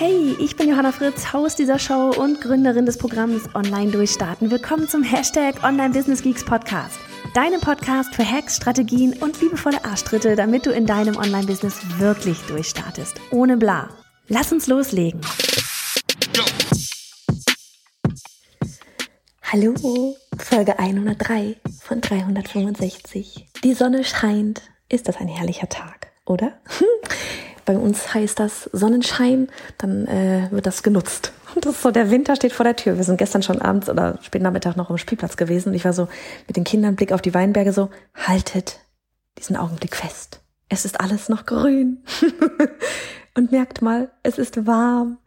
Hey, ich bin Johanna Fritz, Haus dieser Show und Gründerin des Programms Online Durchstarten. Willkommen zum Hashtag Online Business Geeks Podcast. Deinem Podcast für Hacks, Strategien und liebevolle Arschtritte, damit du in deinem Online-Business wirklich durchstartest. Ohne bla. Lass uns loslegen. Hallo, Folge 103 von 365. Die Sonne scheint. Ist das ein herrlicher Tag, oder? Bei uns heißt das Sonnenschein, dann äh, wird das genutzt. Und das ist so, der Winter steht vor der Tür. Wir sind gestern schon abends oder spät Nachmittag noch am Spielplatz gewesen und ich war so mit den Kindern Blick auf die Weinberge so, haltet diesen Augenblick fest. Es ist alles noch grün. und merkt mal, es ist warm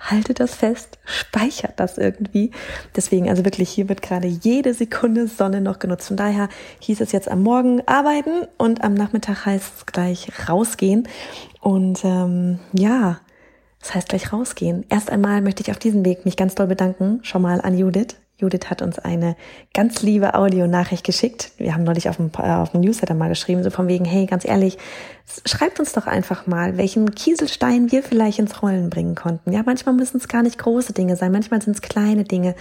haltet das fest, speichert das irgendwie. Deswegen, also wirklich, hier wird gerade jede Sekunde Sonne noch genutzt. Von daher hieß es jetzt am Morgen arbeiten und am Nachmittag heißt es gleich rausgehen. Und ähm, ja, das heißt gleich rausgehen. Erst einmal möchte ich auf diesem Weg mich ganz doll bedanken, schon mal an Judith. Judith hat uns eine ganz liebe Audionachricht geschickt. Wir haben neulich auf dem, äh, auf dem Newsletter mal geschrieben, so von wegen, hey, ganz ehrlich, schreibt uns doch einfach mal, welchen Kieselstein wir vielleicht ins Rollen bringen konnten. Ja, manchmal müssen es gar nicht große Dinge sein, manchmal sind es kleine Dinge.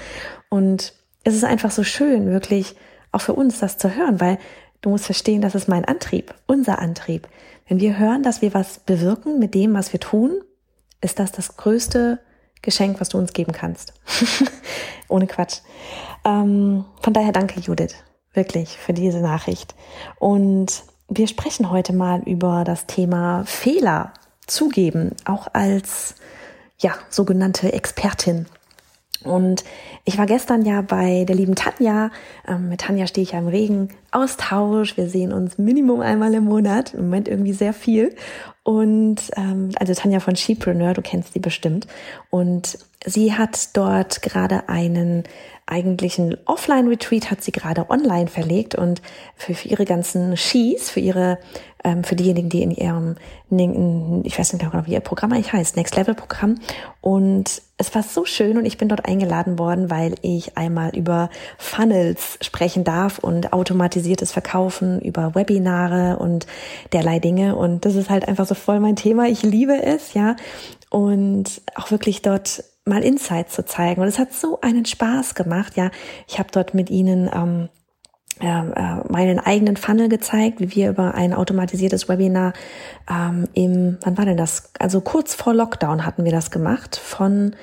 Und es ist einfach so schön, wirklich auch für uns das zu hören, weil du musst verstehen, das ist mein Antrieb, unser Antrieb. Wenn wir hören, dass wir was bewirken mit dem, was wir tun, ist das das größte Geschenk, was du uns geben kannst. Ohne Quatsch. Ähm, von daher danke, Judith, wirklich für diese Nachricht. Und wir sprechen heute mal über das Thema Fehler zugeben, auch als ja, sogenannte Expertin. Und ich war gestern ja bei der lieben Tanja. Ähm, mit Tanja stehe ich ja im regen Austausch. Wir sehen uns Minimum einmal im Monat. Im Moment irgendwie sehr viel. Und ähm, also Tanja von Shepreneur, du kennst sie bestimmt. Und sie hat dort gerade einen eigentlichen Offline-Retreat hat sie gerade online verlegt und für, für ihre ganzen Skis, für ihre, ähm, für diejenigen, die in ihrem, ich weiß nicht genau, wie ihr Programm eigentlich heißt, Next Level Programm. Und es war so schön und ich bin dort eingeladen worden, weil ich einmal über Funnels sprechen darf und automatisiertes Verkaufen, über Webinare und derlei Dinge. Und das ist halt einfach so voll mein Thema. Ich liebe es, ja. Und auch wirklich dort mal Insights zu zeigen. Und es hat so einen Spaß gemacht. Ja, ich habe dort mit ihnen ähm, äh, meinen eigenen Funnel gezeigt, wie wir über ein automatisiertes Webinar ähm, im, wann war denn das? Also kurz vor Lockdown hatten wir das gemacht. Von,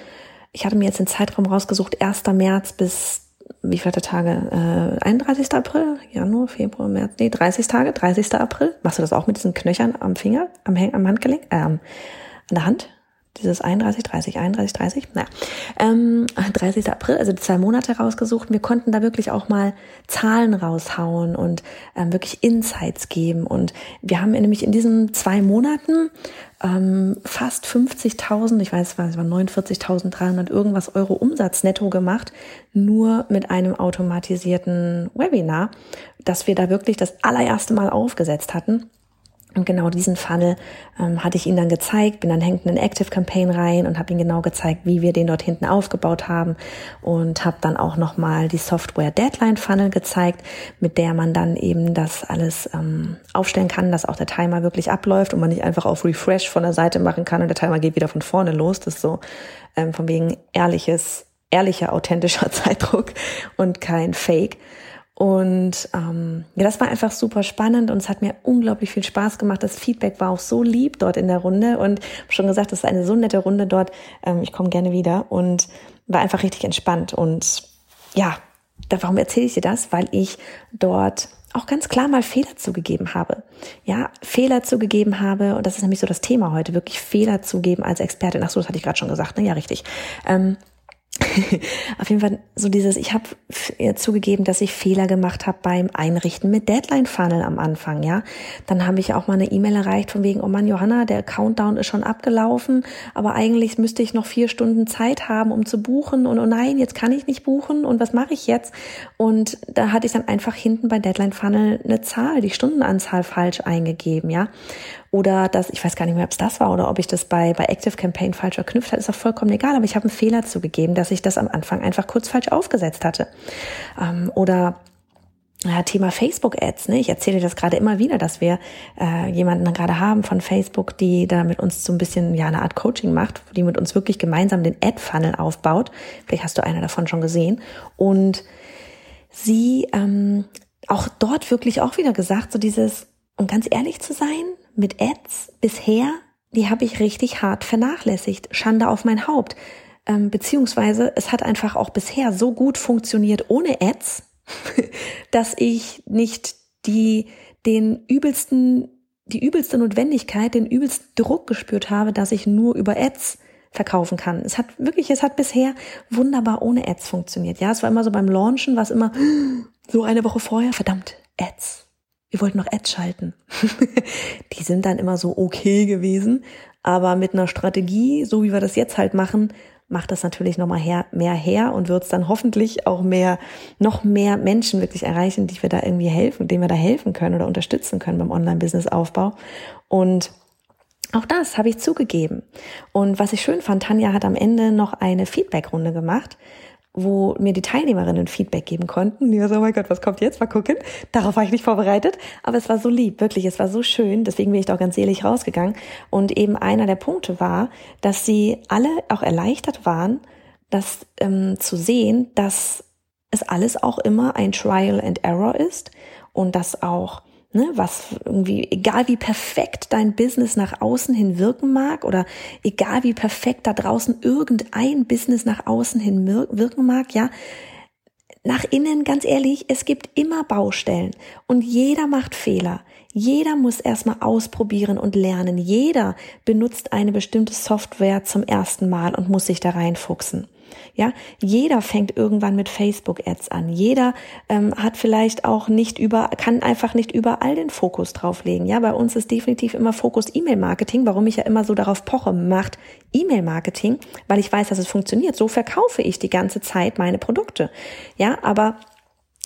ich hatte mir jetzt den Zeitraum rausgesucht, 1. März bis wie viele Tage? Äh, 31. April, Januar, Februar, März, nee, 30 Tage, 30. April. Machst du das auch mit diesen Knöchern am Finger, am, am Handgelenk, äh, an der Hand? Dieses 31, 30, 31, 30, naja, ähm, 30. April, also zwei Monate rausgesucht. Wir konnten da wirklich auch mal Zahlen raushauen und ähm, wirklich Insights geben. Und wir haben nämlich in diesen zwei Monaten ähm, fast 50.000, ich weiß, es war 49.300 irgendwas Euro Umsatz netto gemacht, nur mit einem automatisierten Webinar, dass wir da wirklich das allererste Mal aufgesetzt hatten. Und genau diesen Funnel ähm, hatte ich ihnen dann gezeigt, bin dann hinten in Active Campaign rein und habe ihnen genau gezeigt, wie wir den dort hinten aufgebaut haben und habe dann auch nochmal die Software Deadline Funnel gezeigt, mit der man dann eben das alles ähm, aufstellen kann, dass auch der Timer wirklich abläuft und man nicht einfach auf Refresh von der Seite machen kann und der Timer geht wieder von vorne los. Das ist so ähm, von wegen ehrliches, ehrlicher, authentischer Zeitdruck und kein Fake. Und ähm, ja, das war einfach super spannend und es hat mir unglaublich viel Spaß gemacht. Das Feedback war auch so lieb dort in der Runde und schon gesagt, es ist eine so nette Runde dort. Ähm, ich komme gerne wieder und war einfach richtig entspannt. Und ja, da, warum erzähle ich dir das? Weil ich dort auch ganz klar mal Fehler zugegeben habe. Ja, Fehler zugegeben habe und das ist nämlich so das Thema heute, wirklich Fehler zugeben als Expertin. Ach so, das hatte ich gerade schon gesagt. Ne? Ja, richtig. Ähm, auf jeden Fall so dieses, ich habe zugegeben, dass ich Fehler gemacht habe beim Einrichten mit Deadline-Funnel am Anfang, ja. Dann habe ich auch mal eine E-Mail erreicht von wegen, oh Mann, Johanna, der Countdown ist schon abgelaufen, aber eigentlich müsste ich noch vier Stunden Zeit haben, um zu buchen und oh nein, jetzt kann ich nicht buchen und was mache ich jetzt? Und da hatte ich dann einfach hinten bei Deadline-Funnel eine Zahl, die Stundenanzahl falsch eingegeben, ja oder dass, ich weiß gar nicht mehr, ob es das war oder ob ich das bei, bei Active Campaign falsch verknüpft habe, ist auch vollkommen egal, aber ich habe einen Fehler zugegeben, dass ich das am Anfang einfach kurz falsch aufgesetzt hatte. Ähm, oder ja, Thema Facebook-Ads. Ne? Ich erzähle das gerade immer wieder, dass wir äh, jemanden gerade haben von Facebook, die da mit uns so ein bisschen ja eine Art Coaching macht, die mit uns wirklich gemeinsam den Ad-Funnel aufbaut. Vielleicht hast du einer davon schon gesehen. Und sie ähm, auch dort wirklich auch wieder gesagt, so dieses, um ganz ehrlich zu sein, mit Ads bisher, die habe ich richtig hart vernachlässigt. Schande auf mein Haupt. Ähm, beziehungsweise es hat einfach auch bisher so gut funktioniert ohne Ads, dass ich nicht die, den übelsten, die übelste Notwendigkeit, den übelsten Druck gespürt habe, dass ich nur über Ads verkaufen kann. Es hat wirklich, es hat bisher wunderbar ohne Ads funktioniert. Ja, es war immer so beim Launchen, war es immer so eine Woche vorher, verdammt, Ads wir wollten noch Ads schalten. die sind dann immer so okay gewesen, aber mit einer Strategie, so wie wir das jetzt halt machen, macht das natürlich nochmal her, mehr her und wird es dann hoffentlich auch mehr, noch mehr Menschen wirklich erreichen, die wir da irgendwie helfen, denen wir da helfen können oder unterstützen können beim Online-Business-Aufbau. Und auch das habe ich zugegeben. Und was ich schön fand, Tanja hat am Ende noch eine Feedback-Runde gemacht, wo mir die Teilnehmerinnen Feedback geben konnten. Die so, oh mein Gott, was kommt jetzt? Mal gucken. Darauf war ich nicht vorbereitet. Aber es war so lieb, wirklich. Es war so schön. Deswegen bin ich da auch ganz ehrlich rausgegangen. Und eben einer der Punkte war, dass sie alle auch erleichtert waren, das ähm, zu sehen, dass es alles auch immer ein Trial and Error ist und dass auch ne, was irgendwie, egal wie perfekt dein Business nach außen hin wirken mag oder egal wie perfekt da draußen irgendein Business nach außen hin wirken mag, ja, nach innen, ganz ehrlich, es gibt immer Baustellen und jeder macht Fehler. Jeder muss erstmal ausprobieren und lernen. Jeder benutzt eine bestimmte Software zum ersten Mal und muss sich da reinfuchsen. Ja, jeder fängt irgendwann mit Facebook-Ads an. Jeder ähm, hat vielleicht auch nicht über, kann einfach nicht überall den Fokus drauflegen. Ja, bei uns ist definitiv immer Fokus E-Mail-Marketing. Warum ich ja immer so darauf poche, macht E-Mail-Marketing, weil ich weiß, dass es funktioniert. So verkaufe ich die ganze Zeit meine Produkte. Ja, aber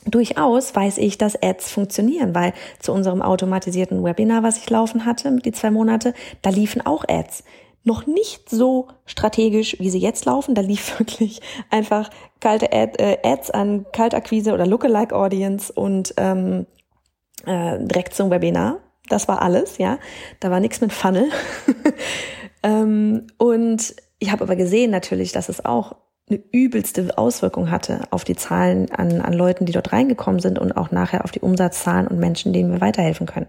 Durchaus weiß ich, dass Ads funktionieren, weil zu unserem automatisierten Webinar, was ich laufen hatte, die zwei Monate, da liefen auch Ads noch nicht so strategisch, wie sie jetzt laufen. Da lief wirklich einfach kalte Ad, äh, Ads an Kaltakquise oder Lookalike Audience und ähm, äh, direkt zum Webinar. Das war alles, ja. Da war nichts mit Funnel. ähm, und ich habe aber gesehen natürlich, dass es auch eine übelste Auswirkung hatte auf die Zahlen an, an Leuten, die dort reingekommen sind und auch nachher auf die Umsatzzahlen und Menschen, denen wir weiterhelfen können.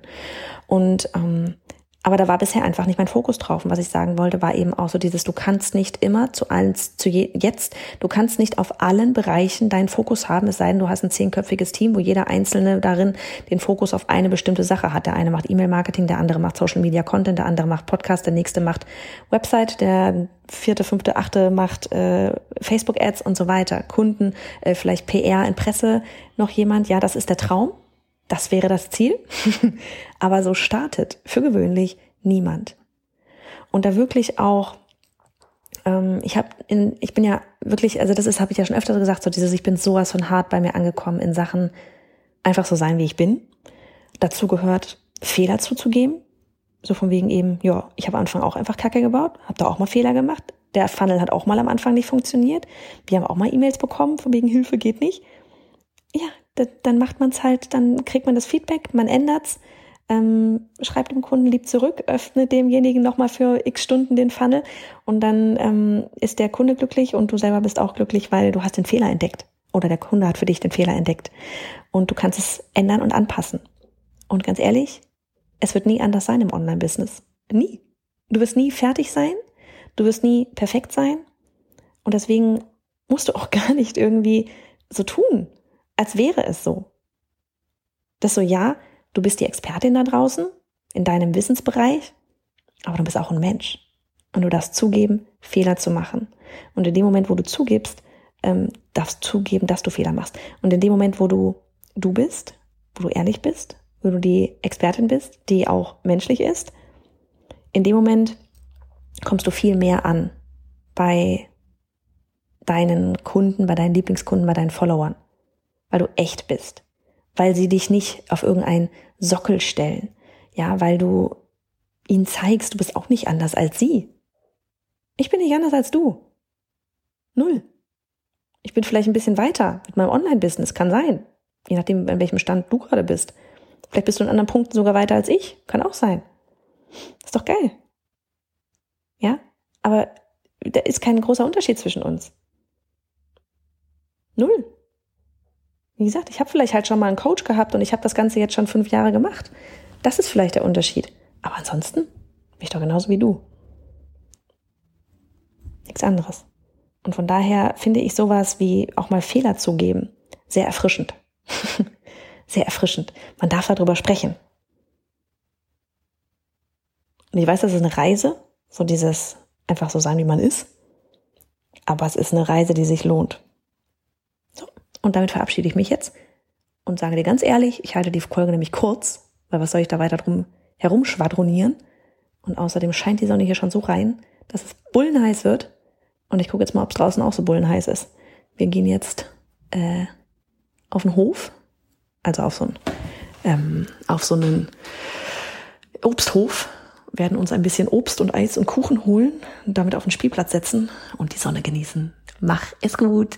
Und ähm, aber da war bisher einfach nicht mein Fokus drauf. Und was ich sagen wollte, war eben auch so dieses, du kannst nicht immer zu allen, zu je, jetzt, du kannst nicht auf allen Bereichen deinen Fokus haben, es sei denn, du hast ein zehnköpfiges Team, wo jeder Einzelne darin den Fokus auf eine bestimmte Sache hat. Der eine macht E-Mail-Marketing, der andere macht Social Media Content, der andere macht Podcast, der nächste macht Website, der vierte, fünfte, achte macht äh, Facebook-Ads und so weiter. Kunden, äh, vielleicht PR in Presse, noch jemand. Ja, das ist der Traum. Das wäre das Ziel. Aber so startet für gewöhnlich niemand. Und da wirklich auch, ähm, ich habe in, ich bin ja wirklich, also das ist, habe ich ja schon öfter gesagt, so dieses, ich bin sowas von hart bei mir angekommen in Sachen einfach so sein, wie ich bin. Dazu gehört, Fehler zuzugeben. So von wegen eben, ja, ich habe am Anfang auch einfach Kacke gebaut, habe da auch mal Fehler gemacht. Der Funnel hat auch mal am Anfang nicht funktioniert. Wir haben auch mal E-Mails bekommen, von wegen Hilfe geht nicht. Ja, dann macht man es halt, dann kriegt man das Feedback, man ändert's, ähm, schreibt dem Kunden lieb zurück, öffnet demjenigen nochmal für x Stunden den Funnel und dann ähm, ist der Kunde glücklich und du selber bist auch glücklich, weil du hast den Fehler entdeckt oder der Kunde hat für dich den Fehler entdeckt und du kannst es ändern und anpassen. Und ganz ehrlich, es wird nie anders sein im Online-Business. Nie. Du wirst nie fertig sein, du wirst nie perfekt sein und deswegen musst du auch gar nicht irgendwie so tun, als wäre es so. Das so, ja, du bist die Expertin da draußen in deinem Wissensbereich, aber du bist auch ein Mensch. Und du darfst zugeben, Fehler zu machen. Und in dem Moment, wo du zugibst, ähm, darfst zugeben, dass du Fehler machst. Und in dem Moment, wo du du bist, wo du ehrlich bist, wo du die Expertin bist, die auch menschlich ist, in dem Moment kommst du viel mehr an bei deinen Kunden, bei deinen Lieblingskunden, bei deinen Followern, weil du echt bist, weil sie dich nicht auf irgendeinen Sockel stellen, ja, weil du ihnen zeigst, du bist auch nicht anders als sie. Ich bin nicht anders als du. Null. Ich bin vielleicht ein bisschen weiter mit meinem Online-Business, kann sein. Je nachdem, an welchem Stand du gerade bist. Vielleicht bist du in anderen Punkten sogar weiter als ich, kann auch sein. Ist doch geil. Ja? Aber da ist kein großer Unterschied zwischen uns. Null. Wie gesagt, ich habe vielleicht halt schon mal einen Coach gehabt und ich habe das Ganze jetzt schon fünf Jahre gemacht. Das ist vielleicht der Unterschied. Aber ansonsten bin ich doch genauso wie du. Nichts anderes. Und von daher finde ich sowas wie auch mal Fehler zugeben sehr erfrischend. sehr erfrischend. Man darf darüber sprechen. Und ich weiß, das ist eine Reise, so dieses einfach so sein, wie man ist. Aber es ist eine Reise, die sich lohnt. Und damit verabschiede ich mich jetzt und sage dir ganz ehrlich, ich halte die Folge nämlich kurz, weil was soll ich da weiter drum herumschwadronieren? Und außerdem scheint die Sonne hier schon so rein, dass es bullenheiß wird. Und ich gucke jetzt mal, ob es draußen auch so bullenheiß ist. Wir gehen jetzt äh, auf den Hof, also auf so einen, ähm, auf so einen Obsthof, werden uns ein bisschen Obst und Eis und Kuchen holen, damit auf den Spielplatz setzen und die Sonne genießen. Mach es gut!